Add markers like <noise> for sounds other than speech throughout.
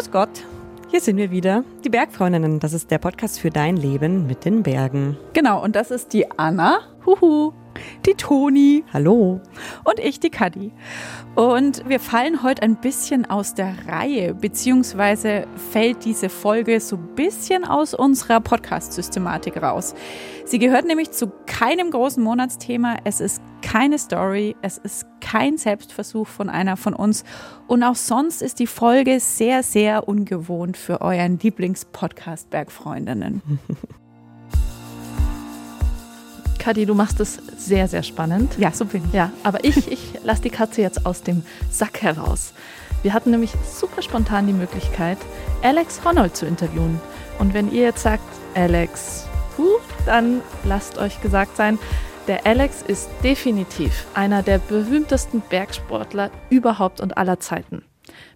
Grüß Gott, hier sind wir wieder, die Bergfreundinnen. Das ist der Podcast für dein Leben mit den Bergen. Genau, und das ist die Anna. Huhu die Toni. Hallo. Und ich, die Kadi. Und wir fallen heute ein bisschen aus der Reihe, beziehungsweise fällt diese Folge so ein bisschen aus unserer Podcast-Systematik raus. Sie gehört nämlich zu keinem großen Monatsthema. Es ist keine Story. Es ist kein Selbstversuch von einer von uns. Und auch sonst ist die Folge sehr, sehr ungewohnt für euren Lieblingspodcast Bergfreundinnen. <laughs> Kadi, du machst es sehr, sehr spannend. Ja, so bin ich. Ja, aber ich, ich lasse die Katze jetzt aus dem Sack heraus. Wir hatten nämlich super spontan die Möglichkeit, Alex Honnold zu interviewen. Und wenn ihr jetzt sagt, Alex, puh, dann lasst euch gesagt sein, der Alex ist definitiv einer der berühmtesten Bergsportler überhaupt und aller Zeiten.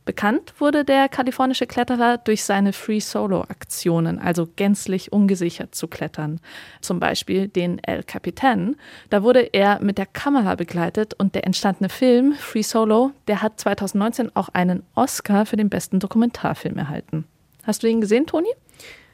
Bekannt wurde der kalifornische Kletterer durch seine Free-Solo-Aktionen, also gänzlich ungesichert zu klettern. Zum Beispiel den El Capitan. Da wurde er mit der Kamera begleitet und der entstandene Film Free Solo, der hat 2019 auch einen Oscar für den besten Dokumentarfilm erhalten. Hast du ihn gesehen, Toni?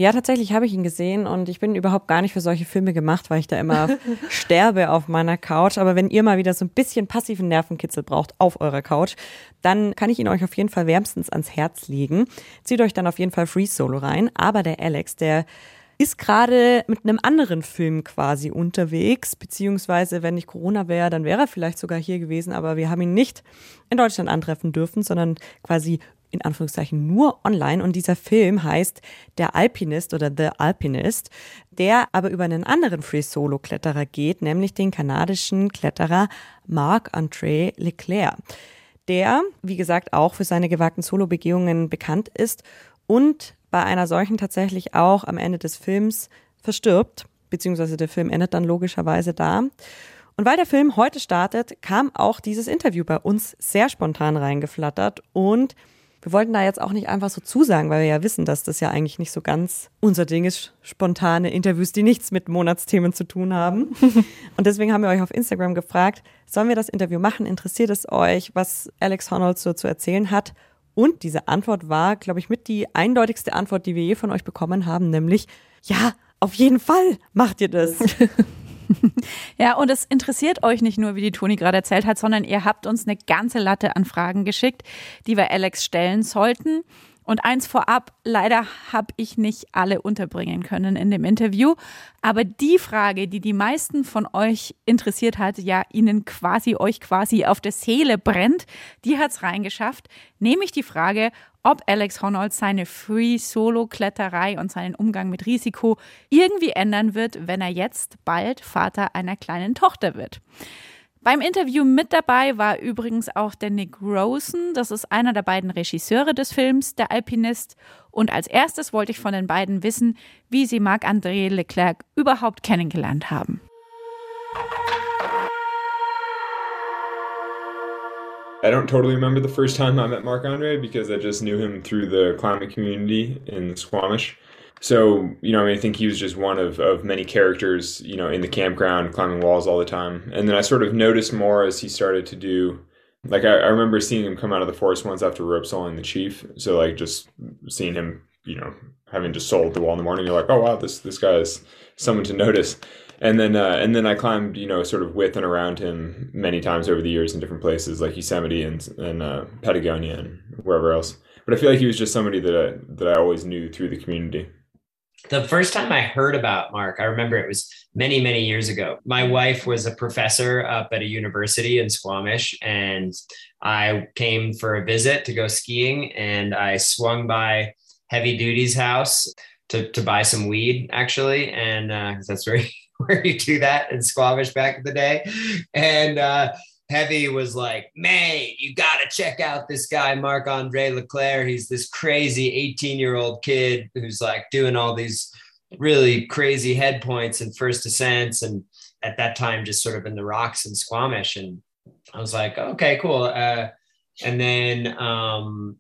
Ja, tatsächlich habe ich ihn gesehen und ich bin überhaupt gar nicht für solche Filme gemacht, weil ich da immer <laughs> sterbe auf meiner Couch. Aber wenn ihr mal wieder so ein bisschen passiven Nervenkitzel braucht auf eurer Couch, dann kann ich ihn euch auf jeden Fall wärmstens ans Herz legen. Zieht euch dann auf jeden Fall Free Solo rein. Aber der Alex, der ist gerade mit einem anderen Film quasi unterwegs, beziehungsweise wenn nicht Corona wäre, dann wäre er vielleicht sogar hier gewesen, aber wir haben ihn nicht in Deutschland antreffen dürfen, sondern quasi in Anführungszeichen nur online und dieser Film heißt Der Alpinist oder The Alpinist, der aber über einen anderen Free-Solo-Kletterer geht, nämlich den kanadischen Kletterer Marc-André Leclerc, der, wie gesagt, auch für seine gewagten Solo-Begehungen bekannt ist und bei einer solchen tatsächlich auch am Ende des Films verstirbt, beziehungsweise der Film endet dann logischerweise da. Und weil der Film heute startet, kam auch dieses Interview bei uns sehr spontan reingeflattert und wir wollten da jetzt auch nicht einfach so zusagen, weil wir ja wissen, dass das ja eigentlich nicht so ganz unser Ding ist, spontane Interviews, die nichts mit Monatsthemen zu tun haben. <laughs> Und deswegen haben wir euch auf Instagram gefragt, sollen wir das Interview machen? Interessiert es euch, was Alex Honnold so zu erzählen hat? Und diese Antwort war, glaube ich, mit die eindeutigste Antwort, die wir je von euch bekommen haben, nämlich, ja, auf jeden Fall macht ihr das. <laughs> <laughs> ja, und es interessiert euch nicht nur, wie die Toni gerade erzählt hat, sondern ihr habt uns eine ganze Latte an Fragen geschickt, die wir Alex stellen sollten. Und eins vorab, leider habe ich nicht alle unterbringen können in dem Interview. Aber die Frage, die die meisten von euch interessiert hat, ja Ihnen quasi, euch quasi auf der Seele brennt, die hat es reingeschafft. Nämlich die Frage, ob Alex Honnold seine Free-Solo-Kletterei und seinen Umgang mit Risiko irgendwie ändern wird, wenn er jetzt bald Vater einer kleinen Tochter wird. Beim Interview mit dabei war übrigens auch der Nick Rosen. Das ist einer der beiden Regisseure des Films, der Alpinist. Und als erstes wollte ich von den beiden wissen, wie sie Marc-André Leclerc überhaupt kennengelernt haben. I don't totally remember the first time I met Marc Andre because I just knew him through the climbing community in Squamish. So, you know, I, mean, I think he was just one of, of many characters, you know, in the campground, climbing walls all the time. And then I sort of noticed more as he started to do, like, I, I remember seeing him come out of the forest once after rope soloing the chief. So, like, just seeing him, you know, having just soloed the wall in the morning, you're like, oh, wow, this, this guy is someone to notice. And then, uh, and then I climbed, you know, sort of with and around him many times over the years in different places like Yosemite and, and uh, Patagonia and wherever else. But I feel like he was just somebody that I, that I always knew through the community the first time I heard about Marc, I remember it was many, many years ago. My wife was a professor up at a university in Squamish, and I came for a visit to go skiing, and I swung by Heavy Duty's house to, to buy some weed, actually, and uh, that's where <laughs> where you do that in Squamish back in the day, and. Uh, Heavy was like, May, you got to check out this guy, Marc Andre Leclerc. He's this crazy 18 year old kid who's like doing all these really crazy head points and first ascents. And at that time, just sort of in the rocks and Squamish. And I was like, okay, cool. Uh, and then um,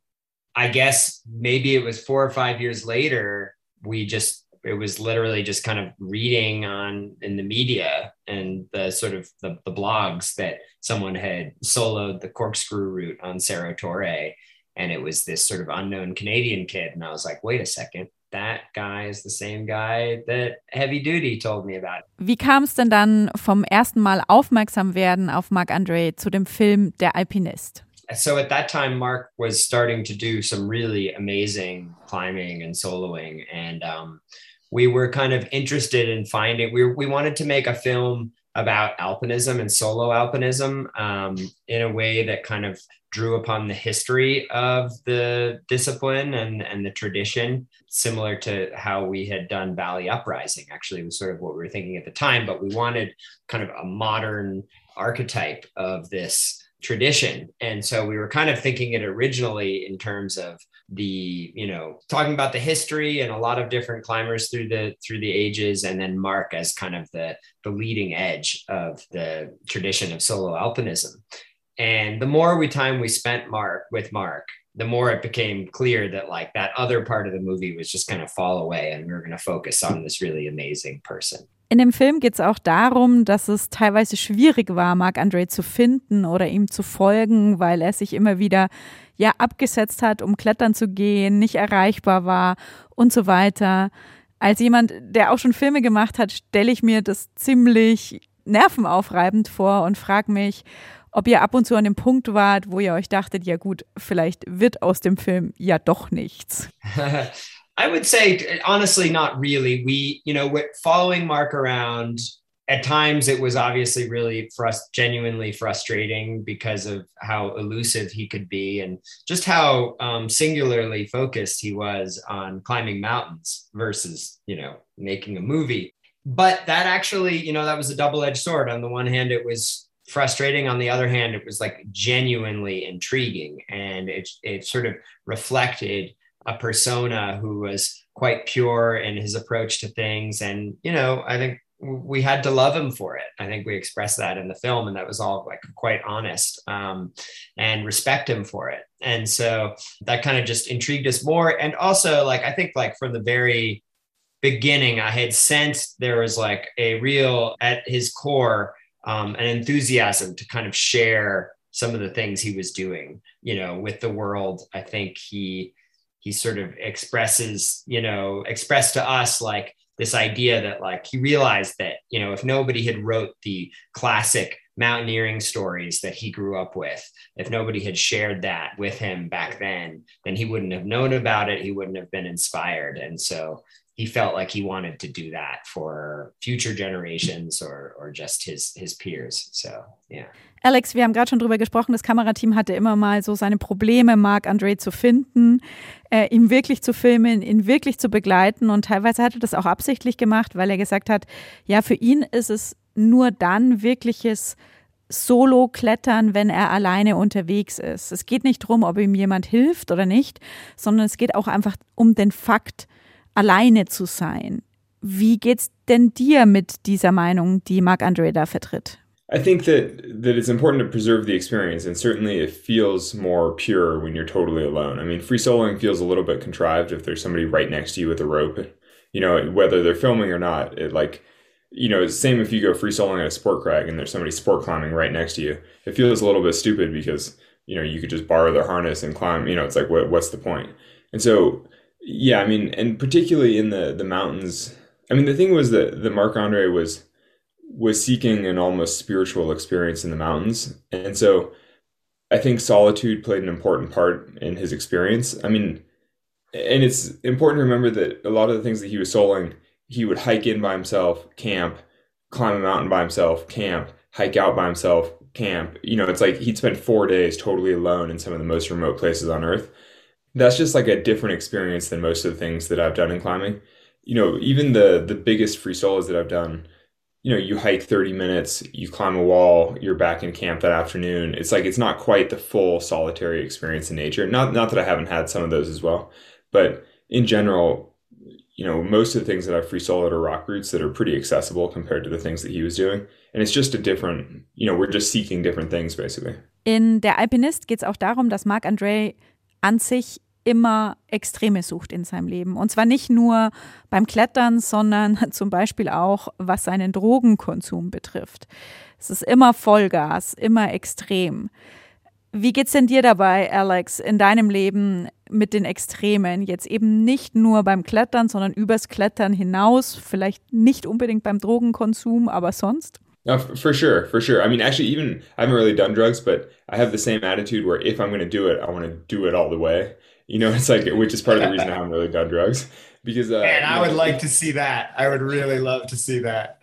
I guess maybe it was four or five years later, we just it was literally just kind of reading on in the media and the sort of the, the blogs that someone had soloed the corkscrew route on Cerro Torre. and it was this sort of unknown Canadian kid. And I was like, wait a second, that guy is the same guy that Heavy Duty told me about. Wie kam es denn dann vom ersten Mal aufmerksam werden auf Marc Andre zu dem Film Der Alpinist? So at that time, Marc was starting to do some really amazing climbing and soloing, and um, we were kind of interested in finding. We we wanted to make a film about alpinism and solo alpinism um, in a way that kind of drew upon the history of the discipline and, and the tradition, similar to how we had done Valley Uprising, actually, was sort of what we were thinking at the time. But we wanted kind of a modern archetype of this tradition. And so we were kind of thinking it originally in terms of the you know talking about the history and a lot of different climbers through the through the ages and then marc as kind of the the leading edge of the tradition of solo alpinism and the more we time we spent marc with marc the more it became clear that like that other part of the movie was just going to fall away and we were going to focus on this really amazing person In dem Film geht es auch darum, dass es teilweise schwierig war, Marc Andre zu finden oder ihm zu folgen, weil er sich immer wieder ja abgesetzt hat, um klettern zu gehen, nicht erreichbar war und so weiter. Als jemand, der auch schon Filme gemacht hat, stelle ich mir das ziemlich nervenaufreibend vor und frage mich, ob ihr ab und zu an dem Punkt wart, wo ihr euch dachtet, ja gut, vielleicht wird aus dem Film ja doch nichts. <laughs> I would say, honestly, not really. We, you know, following Marc around, at times it was obviously really frust- genuinely frustrating because of how elusive he could be and just how um, singularly focused he was on climbing mountains versus, you know, making a movie. But that actually, you know, that was a double edged sword. On the one hand, it was frustrating. On the other hand, it was like genuinely intriguing and it, it sort of reflected a persona who was quite pure in his approach to things. And, you know, I think we had to love him for it. I think we expressed that in the film, and that was all like quite honest um, and respect him for it. And so that kind of just intrigued us more. And also, like, I think, like, from the very beginning, I had sensed there was like a real, at his core, um, an enthusiasm to kind of share some of the things he was doing, you know, with the world. I think he, he sort of expresses, you know, expressed to us like this idea that like he realized that, you know, if nobody had wrote the classic mountaineering stories that he grew up with, if nobody had shared that with him back then, then he wouldn't have known about it. He wouldn't have been inspired. And so he felt like he wanted to do that for future generations or, or just his, his peers. So, yeah. Alex, wir haben gerade schon drüber gesprochen, das Kamerateam hatte immer mal so seine Probleme, Marc Andre zu finden, äh, ihm wirklich zu filmen, ihn wirklich zu begleiten. Und teilweise hat er das auch absichtlich gemacht, weil er gesagt hat, ja, für ihn ist es nur dann wirkliches Solo-Klettern, wenn er alleine unterwegs ist. Es geht nicht darum, ob ihm jemand hilft oder nicht, sondern es geht auch einfach um den Fakt, alleine zu sein. Wie geht's denn dir mit dieser Meinung, die Marc Andre da vertritt? I think that that it's important to preserve the experience, and certainly it feels more pure when you're totally alone. I mean, free soloing feels a little bit contrived if there's somebody right next to you with a rope. You know, whether they're filming or not, it like you know, same if you go free soloing at a sport crag and there's somebody sport climbing right next to you. It feels a little bit stupid because you know you could just borrow their harness and climb. You know, it's like what what's the point? And so, yeah, I mean, and particularly in the the mountains. I mean, the thing was that the Marc Andre was was seeking an almost spiritual experience in the mountains. And so I think solitude played an important part in his experience. I mean, and it's important to remember that a lot of the things that he was soloing, he would hike in by himself, camp, climb a mountain by himself, camp, hike out by himself, camp. You know, it's like he'd spend four days totally alone in some of the most remote places on earth. That's just like a different experience than most of the things that I've done in climbing. You know, even the the biggest free solos that I've done, you know, you hike 30 minutes, you climb a wall, you're back in camp that afternoon. It's like it's not quite the full solitary experience in nature. Not not that I haven't had some of those as well, but in general, you know, most of the things that I've free soloed are rock routes that are pretty accessible compared to the things that he was doing. And it's just a different, you know, we're just seeking different things basically. In Der Alpinist geht es auch darum, dass Marc Andre an sich immer Extreme sucht in seinem Leben. Und zwar nicht nur beim Klettern, sondern <laughs> zum Beispiel auch, was seinen Drogenkonsum betrifft. Es ist immer Vollgas, immer extrem. Wie geht's denn dir dabei, Alex, in deinem Leben mit den Extremen? Jetzt eben nicht nur beim Klettern, sondern übers Klettern hinaus, vielleicht nicht unbedingt beim Drogenkonsum, aber sonst? No, for sure, for sure. I mean, actually, even I haven't really done drugs, but I have the same attitude where if I'm going to do it, I want to do it all the way. You know, <laughs> it's like, which is part of the reason I haven't really done drugs because. Uh, Man, I know, would like to see that. I would really love to see that.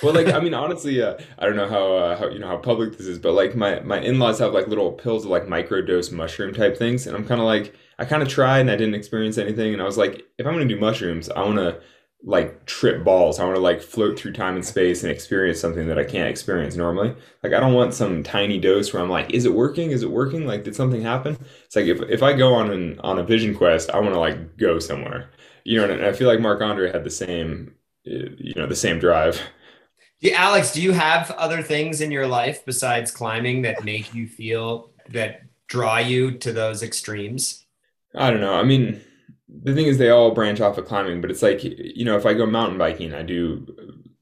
well, like, I mean, <laughs> honestly, uh, I don't know how, uh, how you know how public this is, but like my my in laws have like little pills of like microdose mushroom type things, and I'm kind of like, I kind of tried and I didn't experience anything, and I was like, if I'm going to do mushrooms, I want to like trip balls. I want to like float through time and space and experience something that I can't experience normally. Like I don't want some tiny dose where I'm like, is it working? Is it working? Like did something happen? It's like if if I go on an on a vision quest, I want to like go somewhere. You know, and I feel like Marc Andre had the same eh, you know, the same drive. Yeah, Alex, do you have other things in your life besides climbing that make you feel that draw you to those extremes? I don't know. I mean, the thing is they all branch off of climbing but it's like you know if i go mountain biking i do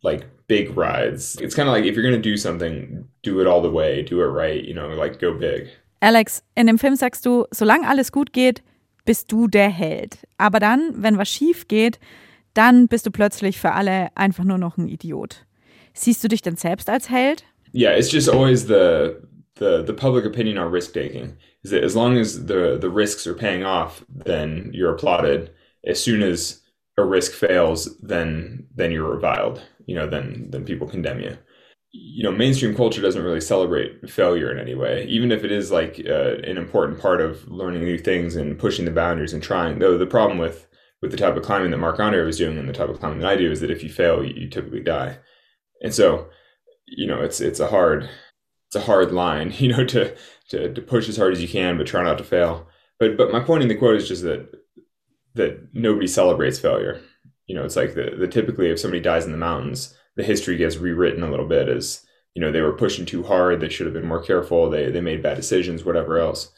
like big rides. It's kind of like if you're going to do something do it all the way do it right you know like go big. Alex in dem film sagst du solange alles gut geht bist du der held. Aber dann wenn was schief geht dann bist du plötzlich für alle einfach nur noch ein idiot. Siehst du dich denn selbst als held? Yeah it's just always the the the public opinion on risk taking is that as long as the the risks are paying off, then you're applauded. As soon as a risk fails, then then you're reviled. You know, then then people condemn you. You know, mainstream culture doesn't really celebrate failure in any way, even if it is like uh, an important part of learning new things and pushing the boundaries and trying. Though the problem with with the type of climbing that Marc Andre was doing and the type of climbing that I do is that if you fail, you, you typically die. And so, you know, it's it's a hard it's a hard line, <laughs> you know, to, to to push as hard as you can, but try not to fail. But but my point in the quote is just that that nobody celebrates failure. You know, it's like the, the typically if somebody dies in the mountains, the history gets rewritten a little bit as you know they were pushing too hard, they should have been more careful, they they made bad decisions, whatever else.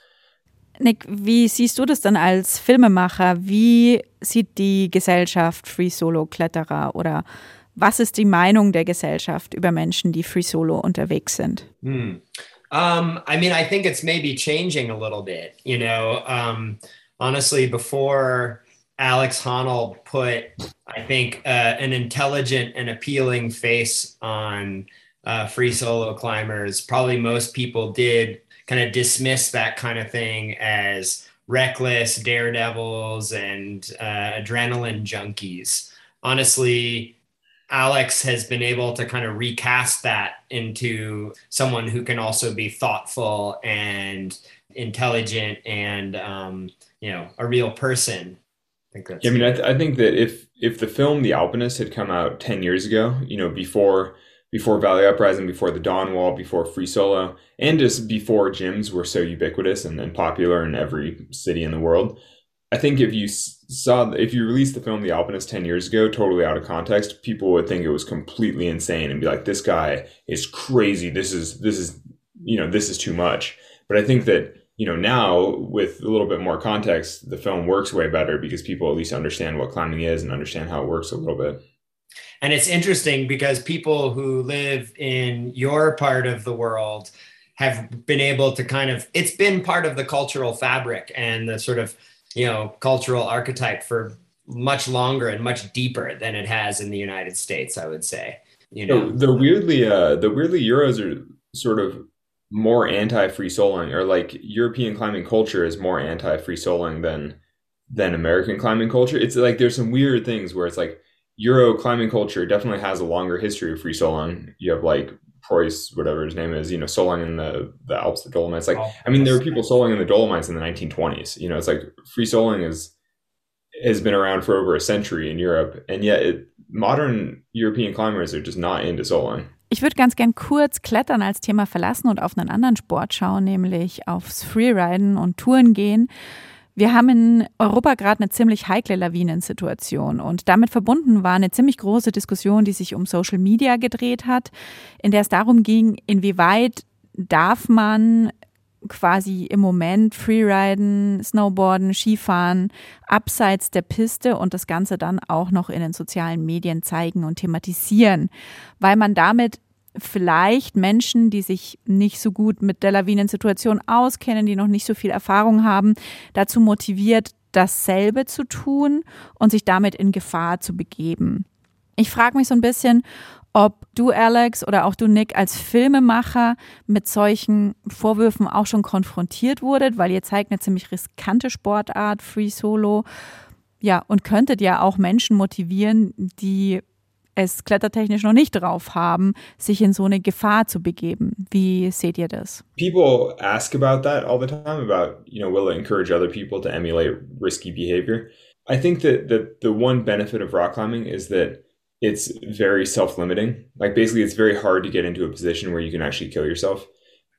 Nick, wie siehst du das dann als Filmemacher? Wie sieht die Gesellschaft Free Solo Kletterer oder Was ist die Meinung der Gesellschaft über Menschen, die Free Solo unterwegs sind? Hmm. Um, I mean, I think it's maybe changing a little bit. You know, um, honestly, before Alex Honnold put, I think, uh, an intelligent and appealing face on uh, free solo climbers, probably most people did kind of dismiss that kind of thing as reckless daredevils and uh, adrenaline junkies. Honestly, Alex has been able to kind of recast that into someone who can also be thoughtful and intelligent and um, you know a real person. I think that's. Yeah, I mean, I, th- I think that if if the film The Alpinist had come out ten years ago, you know, before before Valley Uprising, before the Dawn Wall, before Free Solo, and just before gyms were so ubiquitous and, and popular in every city in the world, I think if you saw if you released the film The Alpinist 10 years ago totally out of context, people would think it was completely insane and be like this guy is crazy. This is this is you know, this is too much. But I think that you know, now with a little bit more context, the film works way better because people at least understand what climbing is and understand how it works a little bit. And it's interesting because people who live in your part of the world have been able to kind of, it's been part of the cultural fabric and the sort of you know cultural archetype for much longer and much deeper than it has in the United States. I would say. You know, the, the weirdly uh, the weirdly Euros are sort of more anti free soloing, or like European climbing culture is more anti free soloing than than American climbing culture. It's like there's some weird things where it's like Euro climbing culture definitely has a longer history of free soloing. You have like Preuss, whatever his name is, you know, soloing in the, the Alps, the Dolomites. Like, oh, I mean, there were people soloing in the Dolomites in the 1920s. You know, it's like free soloing is has been around for over a century in Europe, and yet it, modern European climbers are just not into soloing. Ich würde ganz gern kurz Klettern als Thema verlassen und auf einen anderen Sport schauen, nämlich aufs Freeriden und Touren gehen. Wir haben in Europa gerade eine ziemlich heikle Lawinensituation und damit verbunden war eine ziemlich große Diskussion, die sich um Social Media gedreht hat, in der es darum ging, inwieweit darf man quasi im Moment Freeriden, Snowboarden, Skifahren abseits der Piste und das Ganze dann auch noch in den sozialen Medien zeigen und thematisieren, weil man damit vielleicht Menschen, die sich nicht so gut mit der Lawinensituation auskennen, die noch nicht so viel Erfahrung haben, dazu motiviert, dasselbe zu tun und sich damit in Gefahr zu begeben. Ich frage mich so ein bisschen, ob du, Alex, oder auch du, Nick, als Filmemacher mit solchen Vorwürfen auch schon konfrontiert wurdet, weil ihr zeigt eine ziemlich riskante Sportart, Free Solo. Ja, und könntet ja auch Menschen motivieren, die es klettertechnisch noch nicht drauf haben, sich in so eine Gefahr zu begeben. Wie seht ihr das? People ask about that all the time about, you know, will it encourage other people to emulate risky behavior? I think that the the one benefit of rock climbing is that it's very self-limiting. Like basically it's very hard to get into a position where you can actually kill yourself.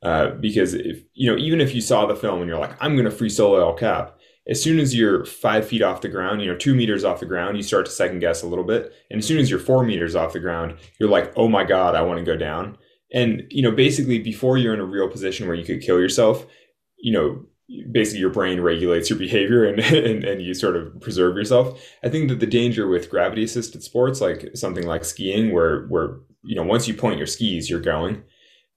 Uh, because if you know, even if you saw the film and you're like, I'm gonna free solo El Cap, as soon as you're five feet off the ground, you know, two meters off the ground, you start to second guess a little bit. And as soon as you're four meters off the ground, you're like, oh my God, I want to go down. And, you know, basically before you're in a real position where you could kill yourself, you know, basically your brain regulates your <laughs> behavior and, and, and you sort of preserve yourself. I think that the danger with gravity assisted sports, like something like skiing, where, where, you know, once you point your skis, you're going,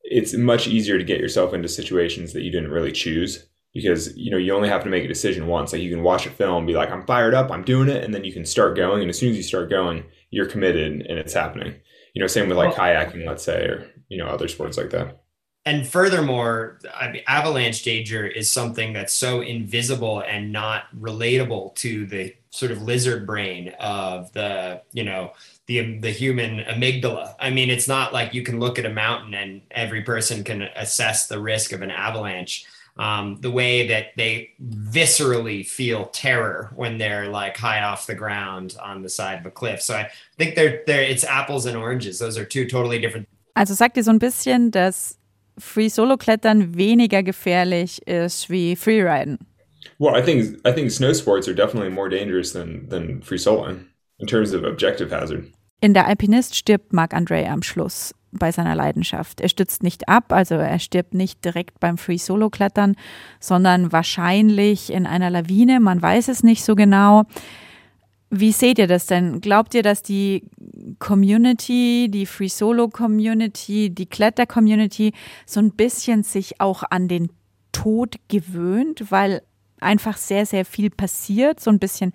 it's much easier to get yourself into situations that you didn't really choose because you know you only have to make a decision once. Like you can watch a film be like i'm fired up i'm doing it and then you can start going and as soon as you start going you're committed and it's happening. You know same with like kayaking let's say or you know other sports like that. And furthermore I mean, avalanche danger is something that's so invisible and not relatable to the sort of lizard brain of the you know the um, the human amygdala. I mean it's not like you can look at a mountain and every person can assess the risk of an avalanche um, the way that they viscerally feel terror when they're like high off the ground on the side of a cliff. So I think they're, they're it's apples and oranges. Those are two totally different. Also sagt ihr so ein bisschen, dass Free Solo Klettern weniger gefährlich ist wie Freeriden? Well, I think I think snow sports are definitely more dangerous than than free soloing in terms of objective hazard. In der Alpinist stirbt Marc Andre am Schluss bei seiner Leidenschaft. Er stützt nicht ab, also er stirbt nicht direkt beim Free Solo Klettern, sondern wahrscheinlich in einer Lawine, man weiß es nicht so genau. Wie seht ihr das denn? Glaubt ihr, dass die Community, die Free Solo Community, die Kletter Community so ein bisschen sich auch an den Tod gewöhnt, weil einfach sehr, sehr viel passiert, so ein bisschen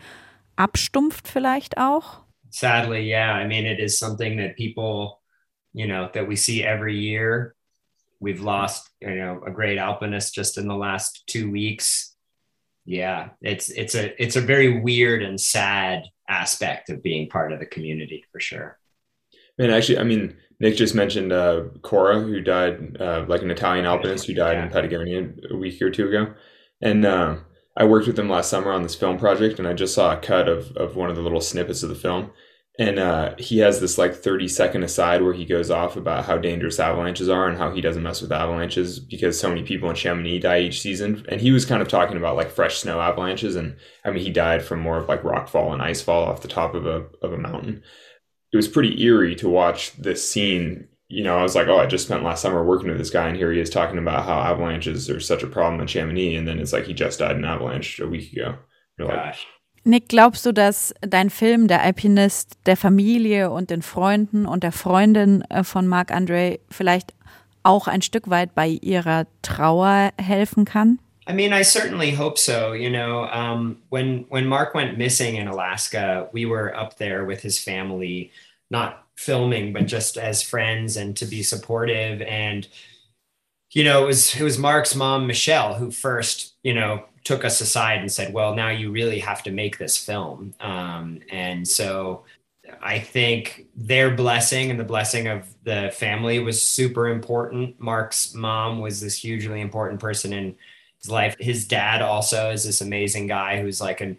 abstumpft vielleicht auch? Sadly, yeah. I mean, it is something that people you know, that we see every year. We've lost, you know, a great alpinist just in the last two weeks. Yeah, it's it's a it's a very weird and sad aspect of being part of the community for sure. And actually, I mean, Nick just mentioned uh, Cora, who died, uh, like an Italian alpinist who died yeah. in Patagonia a week or two ago, and uh, I worked with him last summer on this film project, and I just saw a cut of of one of the little snippets of the film, and uh, he has this like 30 second aside where he goes off about how dangerous avalanches are and how he doesn't mess with avalanches because so many people in Chamonix die each season. And he was kind of talking about like fresh snow avalanches, and I mean he died from more of like rockfall and icefall off the top of a of a mountain. It was pretty eerie to watch this scene. You know, I was like, oh, I just spent last summer working with this guy, and here he is talking about how avalanches are such a problem in Chamonix, and then it's like he just died in an avalanche a week ago. You're Gosh. Like, Nick, glaubst du, dass dein Film, der Alpinist, der Familie und den Freunden und der Freundin äh, von Marc Andre vielleicht auch ein Stück weit bei ihrer Trauer helfen kann? I mean, I certainly hope so. You know, um, when when Mark went missing in Alaska, we were up there with his family, not filming, but just as friends and to be supportive. And you know, it was it was Mark's mom, Michelle, who first, you know, took us aside and said, well, now you really have to make this film. Um, and so I think their blessing and the blessing of the family was super important. Marc's mom was this hugely important person in his life. His dad also is this amazing guy who's like an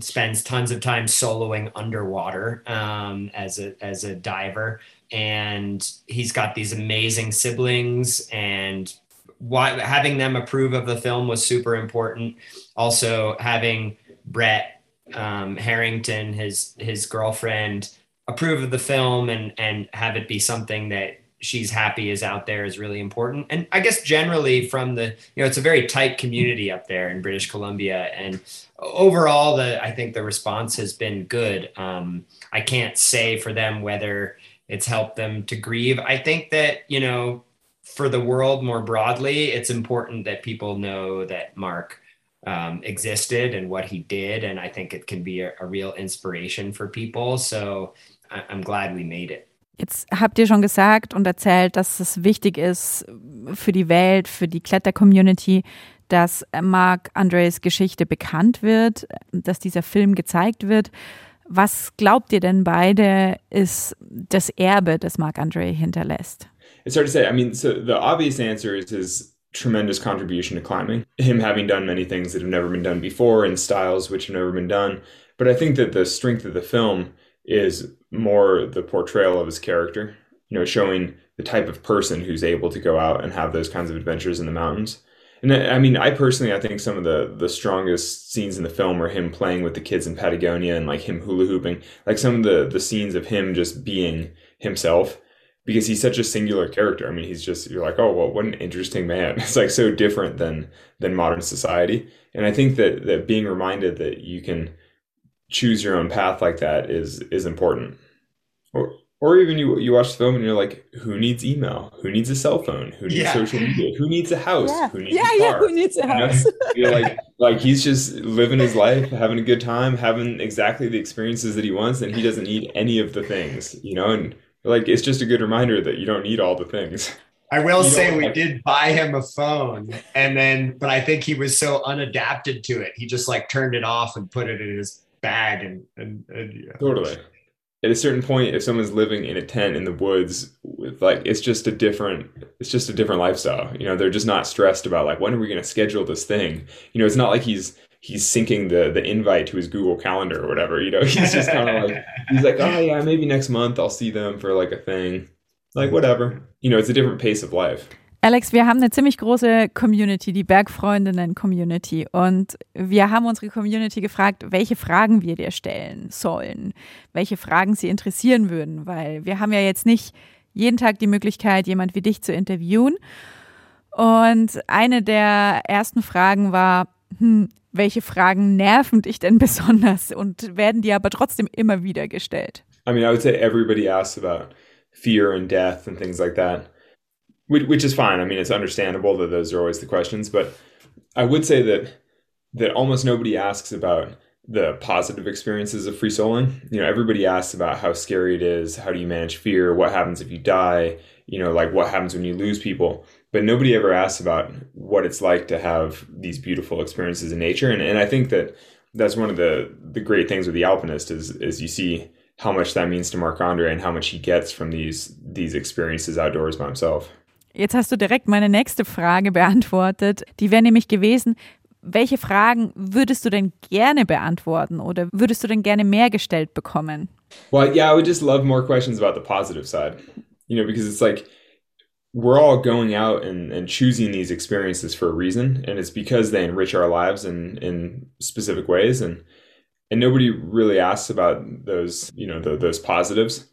spends tons of time soloing underwater um, as a as a diver, and he's got these amazing siblings and why having them approve of the film was super important. Also, having Brette um, Harrington, his his girlfriend, approve of the film and and have it be something that she's happy is out there is really important. And I guess generally from the you know it's a very tight community up there in British Columbia, and overall the I think the response has been good. Um, I can't say for them whether it's helped them to grieve. I think that, you know, for the world more broadly, it's important that people know that Mark um, existed and what he did. And I think it can be a, a real inspiration for people. So I, I'm glad we made it. Jetzt habt ihr schon gesagt und erzählt, dass es wichtig ist für die Welt, für die Kletter-Community, dass Mark Andres Geschichte bekannt wird, dass dieser Film gezeigt wird. Was glaubt ihr denn beide ist das Erbe, das Mark Andre hinterlässt? It's hard to say. I mean, so the obvious answer is his tremendous contribution to climbing. Him having done many things that have never been done before in styles which have never been done. But I think that the strength of the film is more the portrayal of his character, you know, showing the type of person who's able to go out and have those kinds of adventures in the mountains. And I mean, I personally, I think some of the the strongest scenes in the film are him playing with the kids in Patagonia and like him hula hooping, like some of the the scenes of him just being himself because he's such a singular character. I mean, he's just you're like, oh well, what an interesting man. <laughs> It's like so different than than modern society. And I think that that being reminded that you can choose your own path like that is is important. Or or even you you watch the film and you're like, who needs email? Who needs a cell phone? Who needs Yeah. social media? Who needs a house? Yeah, Who needs yeah, a yeah. car? Who needs a You know? house? <laughs> You're like like he's just living his life, having a good time, having exactly the experiences that he wants, and he doesn't need any of the things, you know. And like it's just a good reminder that you don't need all the things. I will You say we have- did buy him a phone and then but I think he was so unadapted to it. He just like turned it off and put it in his bag and and, and yeah. Totally. At a certain point, if someone's living in a tent in the woods with like it's just a different it's just a different lifestyle. You know, they're just not stressed about like when are we gonna schedule this thing? You know, it's not like he's he's syncing the the invite to his Google calendar or whatever, you know. <laughs> He's just kind of like he's like, Oh yeah, maybe next month I'll see them for like a thing. Like whatever. You know, it's a different pace of life. Alex, wir haben eine ziemlich große Community, die Bergfreundinnen-Community. Und wir haben unsere Community gefragt, welche Fragen wir dir stellen sollen, welche Fragen sie interessieren würden, weil wir haben ja jetzt nicht jeden Tag die Möglichkeit, jemand wie dich zu interviewen. Und eine der ersten Fragen war, hm, welche Fragen nerven dich denn <laughs> besonders und werden dir aber trotzdem immer wieder gestellt? I mean, I would say everybody asks about fear and death and things like that, which, which is fine. I mean, it's understandable that those are always the questions, but I would say that that almost nobody asks about the positive experiences of free soloing. You know, everybody asks about how scary it is, how do you manage fear, what happens if you die, you know, like what happens when you lose people. But nobody ever asks about what it's like to have these beautiful experiences in nature. And and I think that that's one of the the great things with the alpinist is is you see how much that means to Marc Andre and how much he gets from these these experiences outdoors by himself. Jetzt hast du direkt meine nächste Frage beantwortet. Die wäre nämlich gewesen, welche Fragen würdest du denn gerne beantworten oder würdest du denn gerne mehr gestellt bekommen? Well, yeah, I would just love more questions about the positive side. You know, because it's like we're all going out and, and choosing these experiences for a reason, and it's because they enrich our lives in in specific ways, and and nobody really asks about those, you know, tho- those positives,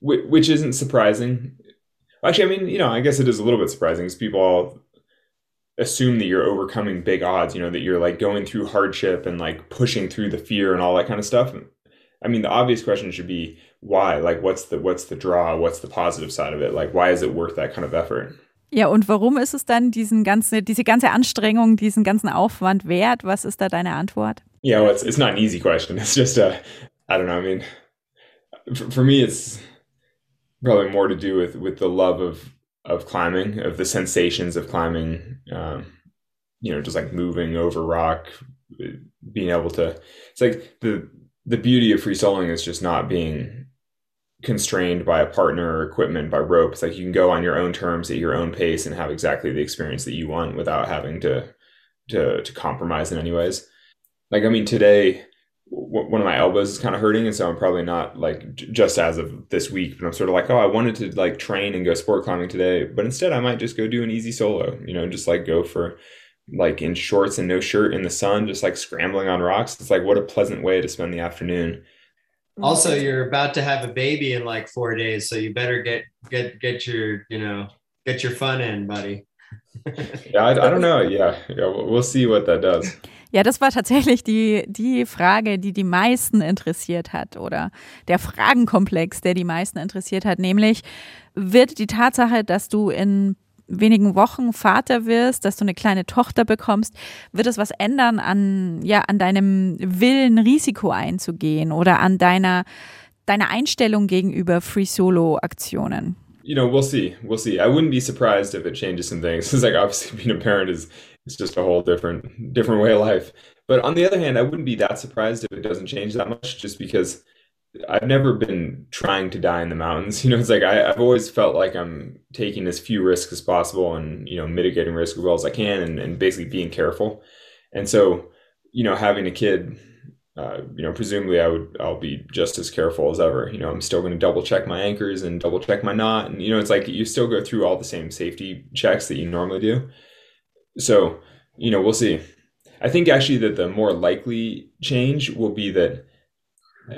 which, which isn't surprising. Actually, I mean, you know, I guess it is a little bit surprising because people all assume that you're overcoming big odds, you know, that you're like going through hardship and like pushing through the fear and all that kind of stuff. I mean, the obvious question should be why? Like, what's the what's the draw? What's the positive side of it? Like, why is it worth that kind of effort? Ja, und warum ist es dann diesen ganze, diese ganze Anstrengung, diesen ganzen Aufwand wert? Was ist da deine Antwort? Yeah, well, it's it's not an easy question. <laughs> It's just a, I don't know. I mean, for, for me, it's probably more to do with with the love of of climbing, of the sensations of climbing. Um, you know, just like moving over rock, being able to. It's like the the beauty of free soloing is just not being constrained by a partner or equipment by ropes like you can go on your own terms at your own pace and have exactly the experience that you want without having to to to compromise in any ways. Like I mean, today one of my elbows is kind of hurting, and so I'm probably not like just as of this week, but I'm sort of like, oh, I wanted to like train and go sport climbing today, but instead I might just go do an easy solo. You know, just like go for like in shorts and no shirt in the sun, just like scrambling on rocks. It's like what a pleasant way to spend the afternoon. Also, you're about to have a baby in like four days, so you better get get get your you know get your fun in, buddy. <laughs> yeah, I, I, don't know. Yeah, yeah, we'll see what that does. Ja, das war tatsächlich die, die Frage, die die meisten interessiert hat oder der Fragenkomplex, der die meisten interessiert hat, nämlich wird die Tatsache, dass du in wenigen Wochen Vater wirst, dass du eine kleine Tochter bekommst, wird es was ändern an, ja, an deinem Willen, Risiko einzugehen oder an deiner, deiner Einstellung gegenüber Free Solo Aktionen? You know, we'll see. We'll see. I wouldn't be surprised if it changes some things. <laughs> It's like obviously being a parent is it's just a whole different different way of life. But on the other hand, I wouldn't be that surprised if it doesn't change that much, just because I've never been trying to die in the mountains. <laughs> You know, it's like I, have always felt like I'm taking as few risks as possible and you know mitigating risk as well as I can, and, and basically being careful. And so, you know, having a kid, uh, you know, presumably I would I'll be just as careful as ever. You know, I'm still going to double check my anchors and double check my knot, and you know, it's like you still go through all the same safety checks that you normally do. So, you know, we'll see. I think actually that the more likely change will be that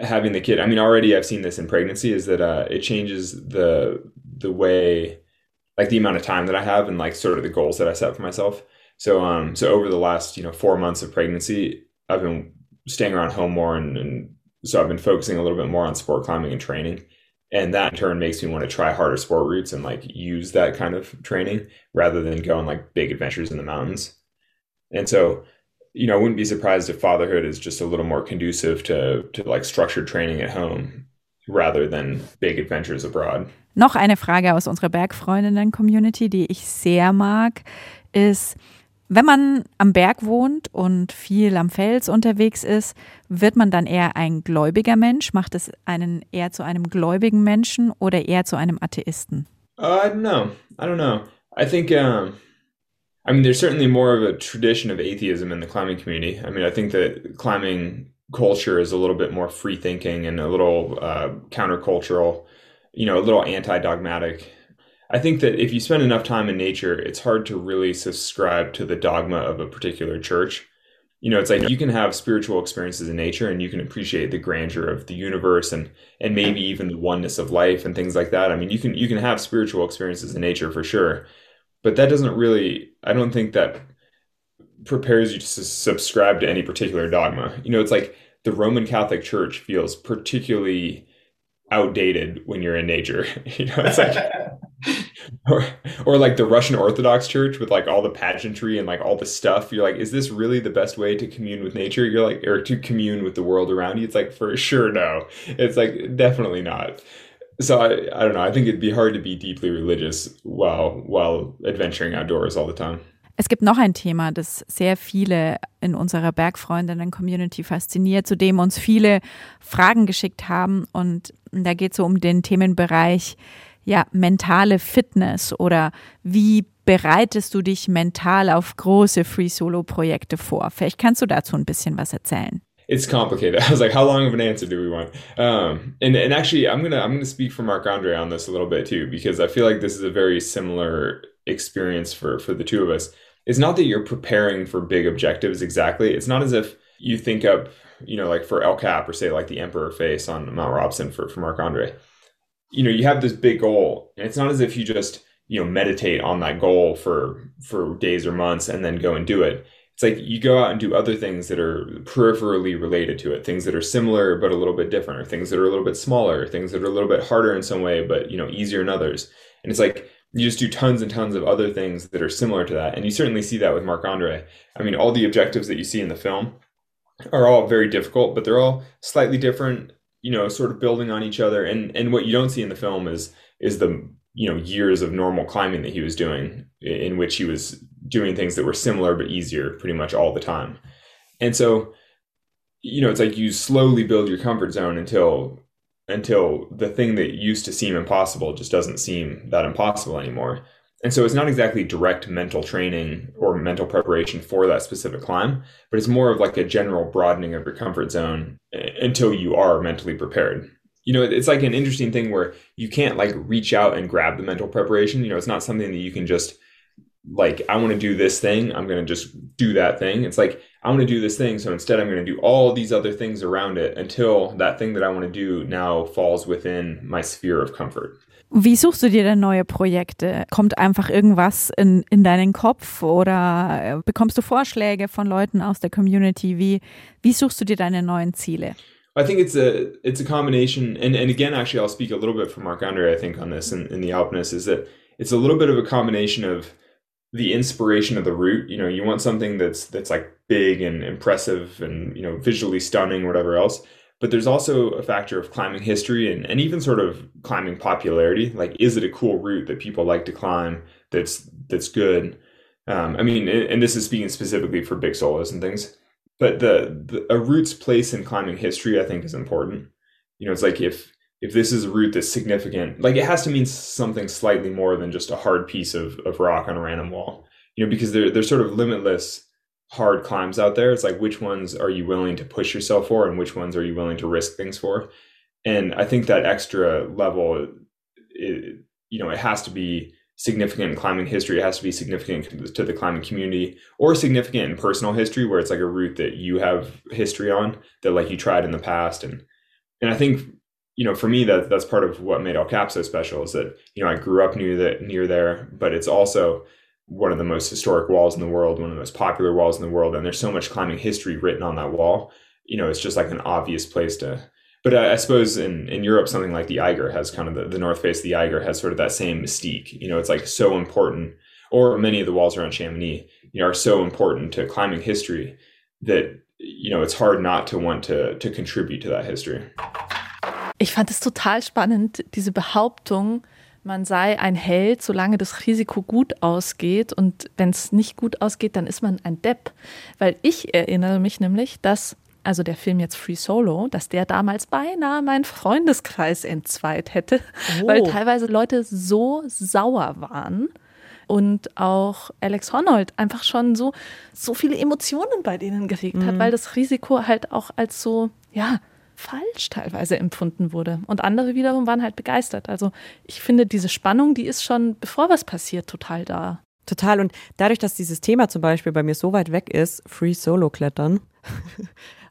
having the kid. I mean, already I've seen this in pregnancy is that uh, it changes the the way, like the amount of time that I have and like sort of the goals that I set for myself. So, um, so over the last you know four months of pregnancy, I've been staying around home more, and, and so I've been focusing a little bit more on sport climbing and training and that in turn makes me want to try harder sport routes and like use that kind of training rather than go on like big adventures in the mountains and so you know i wouldn't be surprised if fatherhood is just a little more conducive to to like structured training at home rather than big adventures abroad noch eine frage aus unserer bergfreundinnen community die ich sehr mag ist Wenn man am Berg wohnt und viel am Fels unterwegs ist, wird man dann eher ein gläubiger Mensch? Macht es einen eher zu einem gläubigen Menschen oder eher zu einem Atheisten? Uh, I don't know. I don't know. I think, um, I mean, there's certainly more of a tradition of atheism in the climbing community. I mean, I think that climbing culture is a little bit more free thinking and a little uh, countercultural, you know, a little anti dogmatic. I think that if you spend enough time in nature, it's hard to really subscribe to the dogma of a particular church. You know, it's like you can have spiritual experiences in nature and you can appreciate the grandeur of the universe and and maybe even the oneness of life and things like that. I mean, you can you can have spiritual experiences in nature for sure. But that doesn't really I don't think that prepares you to subscribe to any particular dogma. You know, it's like the Roman Catholic Church feels particularly outdated when you're in nature. <laughs> you know, it's like <laughs> or, or like the Russian Orthodox Church with like all the pageantry and like all the stuff. You're like, is this really the best way to commune with nature? You're like, or to commune with the world around you? It's like, for sure, no. It's like, definitely not. So I, I don't know. I think it'd be hard to be deeply religious while while adventuring outdoors all the time. Es gibt noch ein Thema, das sehr viele in unserer Bergfreundinnen-Community fasziniert, zu dem uns viele Fragen geschickt haben. Und da geht es so um den Themenbereich ja, mentale Fitness oder wie bereitest du dich mental auf große Free-Solo-Projekte vor? Vielleicht kannst du dazu ein bisschen was erzählen. It's complicated. <laughs> I was like, how long of an answer do we want? Um, and and actually, I'm gonna I'm gonna speak for Marc Andre on this a little bit too because I feel like this is a very similar experience for for the two of us. It's not that you're preparing for big objectives exactly. It's not as if you think up, you know, like for El Cap or say like the Emperor face on Mount Robson for for Marc Andre you know you have this big goal and it's not as if you just you know meditate on that goal for for days or months and then go and do it it's like you go out and do other things that are peripherally related to it things that are similar but a little bit different or things that are a little bit smaller things that are a little bit harder in some way but you know easier in others. And it's like you just do tons and tons of other things that are similar to that. And you certainly see that with marc andre. I mean all the objectives that you see in the film are all very difficult but they're all slightly different you know sort of building on each other. And and what you don't see in the film is is the you know years of normal climbing that he was doing in which he was doing things that were similar but easier pretty much all the time and so you know it's like you slowly build your comfort zone until until the thing that used to seem impossible just doesn't seem that impossible anymore and so it's not exactly direct mental training or mental preparation for that specific climb, but it's more of like a general broadening of your comfort zone until you are mentally prepared. You know, it's like an interesting thing where you can't like reach out and grab the mental preparation. You know, it's not something that you can just like, I want to do this thing. I'm going to just do that thing. It's like, I want to do this thing. So instead, I'm going to do all these other things around it until that thing that I want to do now falls within my sphere of comfort. Wie suchst du dir denn neue Projekte? Kommt einfach irgendwas in, in deinen Kopf oder äh, bekommst du Vorschläge von Leuten aus der Community? Wie, wie suchst du dir deine neuen Ziele? I think it's a it's a combination, and and again, actually, I'll speak a little bit for Marc Andre. I think on this in, in the Alpinist is that it's a little bit of a combination of the inspiration of the route. You know, you want something that's that's like big and impressive and you know visually stunning, whatever else. But there's also a factor of climbing history and, and even sort of climbing popularity. Like, is it a cool route that people like to climb? That's that's good. Um, I mean, and this is speaking specifically for big solos and things but the, the a route's place in climbing history, I think, is important. You know, it's like if if this is a route that's significant, like it has to mean something slightly more than just a hard piece of, of rock on a random wall. You know, because there there's sort of limitless hard climbs out there. It's like which ones are you willing to push yourself for, and which ones are you willing to risk things for? And I think that extra level, it, you know, it has to be significant in climbing history. It has to be significant to the climbing community or significant in personal history where it's like a route that you have history on that like you tried in the past. And, and I think, you know, for me, that that's part of what made El Cap so special is that, you know, I grew up near that near there, but it's also one of the most historic walls in the world, one of the most popular walls in the world. And there's so much climbing history written on that wall. You know, it's just like an obvious place to but I, I, suppose in, in Europe, something like the Eiger has kind of the, the north face of the Eiger has sort of that same mystique. You know, it's like so important, or many of the walls around Chamonix, you know, are so important to climbing history that, you know, it's hard not to want to, to contribute to that history. Ich fand es total spannend, diese Behauptung, man sei ein Held, solange das Risiko gut ausgeht. Und wenn es nicht gut ausgeht, dann ist man ein Depp. Weil ich erinnere mich nämlich, dass also der Film jetzt Free Solo, dass der damals beinahe meinen Freundeskreis entzweit hätte, oh. weil teilweise Leute so sauer waren und auch Alex Honnold einfach schon so, so viele Emotionen bei denen geregt mhm. hat, weil das Risiko halt auch als so, ja, falsch teilweise empfunden wurde. Und andere wiederum waren halt begeistert. Also ich finde, diese Spannung, die ist schon, bevor was passiert, total da. Total. Und dadurch, dass dieses Thema zum Beispiel bei mir so weit weg ist, Free Solo Klettern,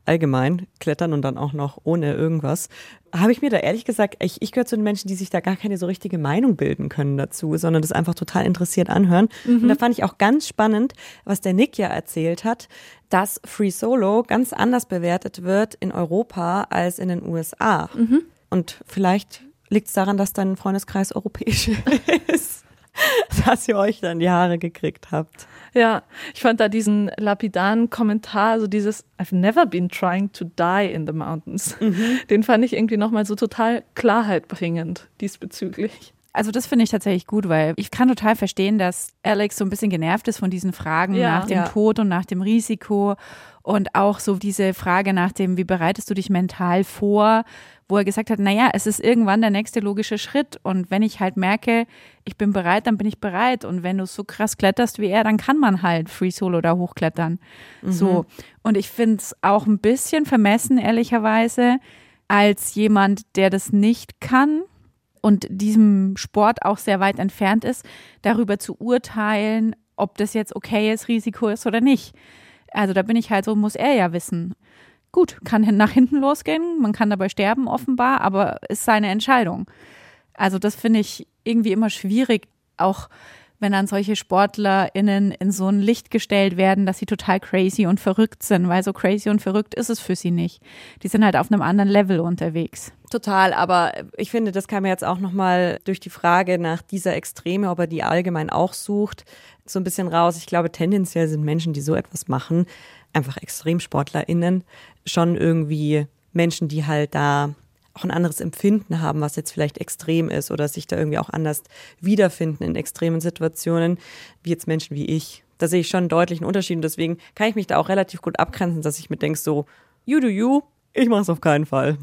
allgemein klettern und dann auch noch ohne irgendwas, habe ich mir da ehrlich gesagt, ich, ich gehöre zu den Menschen, die sich da gar keine so richtige Meinung bilden können dazu, sondern das einfach total interessiert anhören. Mhm. Und da fand ich auch ganz spannend, was der Nick ja erzählt hat, dass Free Solo ganz anders bewertet wird in Europa als in den USA. Mhm. Und vielleicht liegt es daran, dass dein Freundeskreis europäisch <laughs> ist. <laughs> dass ihr euch dann die Haare gekriegt habt. Ja, ich fand da diesen lapidaren Kommentar, so dieses I've never been trying to die in the mountains. Mhm. Den fand ich irgendwie nochmal so total Klarheit bringend diesbezüglich. Also das finde ich tatsächlich gut, weil ich kann total verstehen, dass Alex so ein bisschen genervt ist von diesen Fragen ja, nach dem ja. Tod und nach dem Risiko und auch so diese Frage nach dem, wie bereitest du dich mental vor, wo er gesagt hat, naja, es ist irgendwann der nächste logische Schritt und wenn ich halt merke, ich bin bereit, dann bin ich bereit und wenn du so krass kletterst wie er, dann kann man halt Free Solo da hochklettern. Mhm. So und ich finde es auch ein bisschen vermessen, ehrlicherweise, als jemand, der das nicht kann, und diesem Sport auch sehr weit entfernt ist, darüber zu urteilen, ob das jetzt okay ist, Risiko ist oder nicht. Also da bin ich halt so, muss er ja wissen. Gut, kann nach hinten losgehen, man kann dabei sterben offenbar, aber ist seine Entscheidung. Also das finde ich irgendwie immer schwierig, auch wenn dann solche SportlerInnen in so ein Licht gestellt werden, dass sie total crazy und verrückt sind, weil so crazy und verrückt ist es für sie nicht. Die sind halt auf einem anderen Level unterwegs. Total, aber ich finde, das kam jetzt auch nochmal durch die Frage nach dieser Extreme, ob er die allgemein auch sucht, so ein bisschen raus. Ich glaube, tendenziell sind Menschen, die so etwas machen, einfach ExtremsportlerInnen, schon irgendwie Menschen, die halt da auch ein anderes Empfinden haben, was jetzt vielleicht extrem ist oder sich da irgendwie auch anders wiederfinden in extremen Situationen, wie jetzt Menschen wie ich. Da sehe ich schon einen deutlichen Unterschied und deswegen kann ich mich da auch relativ gut abgrenzen, dass ich mir denke so, you do you, ich mache es auf keinen Fall.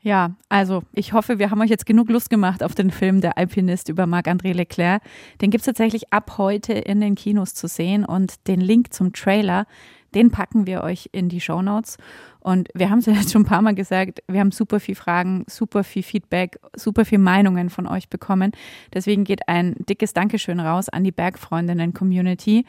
Ja, also ich hoffe, wir haben euch jetzt genug Lust gemacht auf den Film Der Alpinist über Marc-André Leclerc. Den gibt es tatsächlich ab heute in den Kinos zu sehen und den Link zum Trailer, den packen wir euch in die Show Notes. Und wir haben es ja jetzt schon ein paar Mal gesagt, wir haben super viel Fragen, super viel Feedback, super viel Meinungen von euch bekommen. Deswegen geht ein dickes Dankeschön raus an die Bergfreundinnen-Community.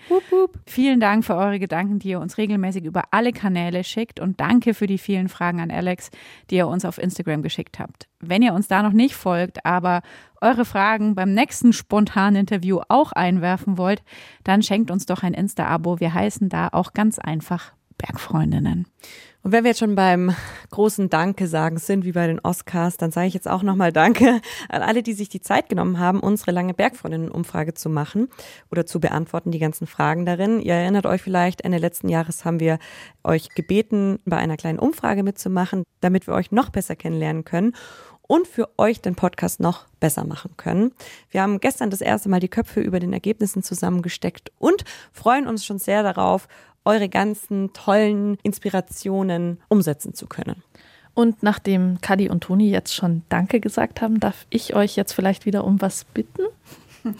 Vielen Dank für eure Gedanken, die ihr uns regelmäßig über alle Kanäle schickt und danke für die vielen Fragen an Alex, die ihr uns auf Instagram geschickt habt. Wenn ihr uns da noch nicht folgt, aber eure Fragen beim nächsten spontanen Interview auch einwerfen wollt, dann schenkt uns doch ein Insta-Abo. Wir heißen da auch ganz einfach Bergfreundinnen. Und wenn wir jetzt schon beim großen Danke sagen sind, wie bei den Oscars, dann sage ich jetzt auch nochmal Danke an alle, die sich die Zeit genommen haben, unsere lange Bergfreundinnen-Umfrage zu machen oder zu beantworten, die ganzen Fragen darin. Ihr erinnert euch vielleicht, Ende letzten Jahres haben wir euch gebeten, bei einer kleinen Umfrage mitzumachen, damit wir euch noch besser kennenlernen können und für euch den Podcast noch besser machen können. Wir haben gestern das erste Mal die Köpfe über den Ergebnissen zusammengesteckt und freuen uns schon sehr darauf, eure ganzen tollen Inspirationen umsetzen zu können. Und nachdem Kadi und Toni jetzt schon Danke gesagt haben, darf ich euch jetzt vielleicht wieder um was bitten? <laughs>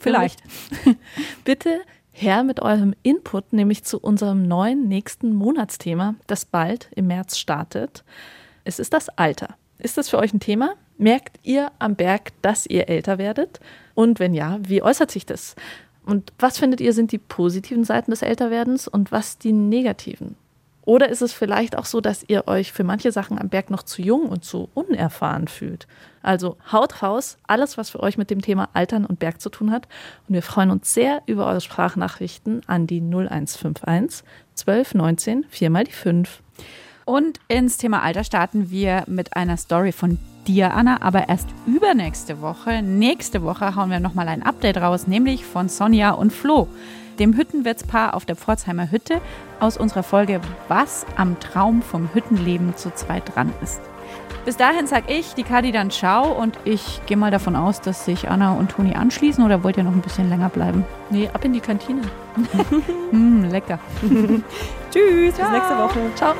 vielleicht. <laughs> Bitte her mit eurem Input, nämlich zu unserem neuen nächsten Monatsthema, das bald im März startet. Es ist das Alter. Ist das für euch ein Thema? Merkt ihr am Berg, dass ihr älter werdet? Und wenn ja, wie äußert sich das? Und was findet ihr sind die positiven Seiten des Älterwerdens und was die negativen? Oder ist es vielleicht auch so, dass ihr euch für manche Sachen am Berg noch zu jung und zu unerfahren fühlt? Also haut raus, alles, was für euch mit dem Thema Altern und Berg zu tun hat. Und wir freuen uns sehr über eure Sprachnachrichten an die 0151 1219 4 mal die 5. Und ins Thema Alter starten wir mit einer Story von dir, Anna, aber erst übernächste Woche. Nächste Woche hauen wir nochmal ein Update raus, nämlich von Sonja und Flo, dem Hüttenwirtspaar auf der Pforzheimer Hütte aus unserer Folge Was am Traum vom Hüttenleben zu zweit dran ist. Bis dahin sag ich, die Kadi dann ciao und ich gehe mal davon aus, dass sich Anna und Toni anschließen oder wollt ihr noch ein bisschen länger bleiben? Nee, ab in die Kantine. mm, <laughs> lecker. <laughs> Tschüss, ciao. bis nächste Woche. Ciao.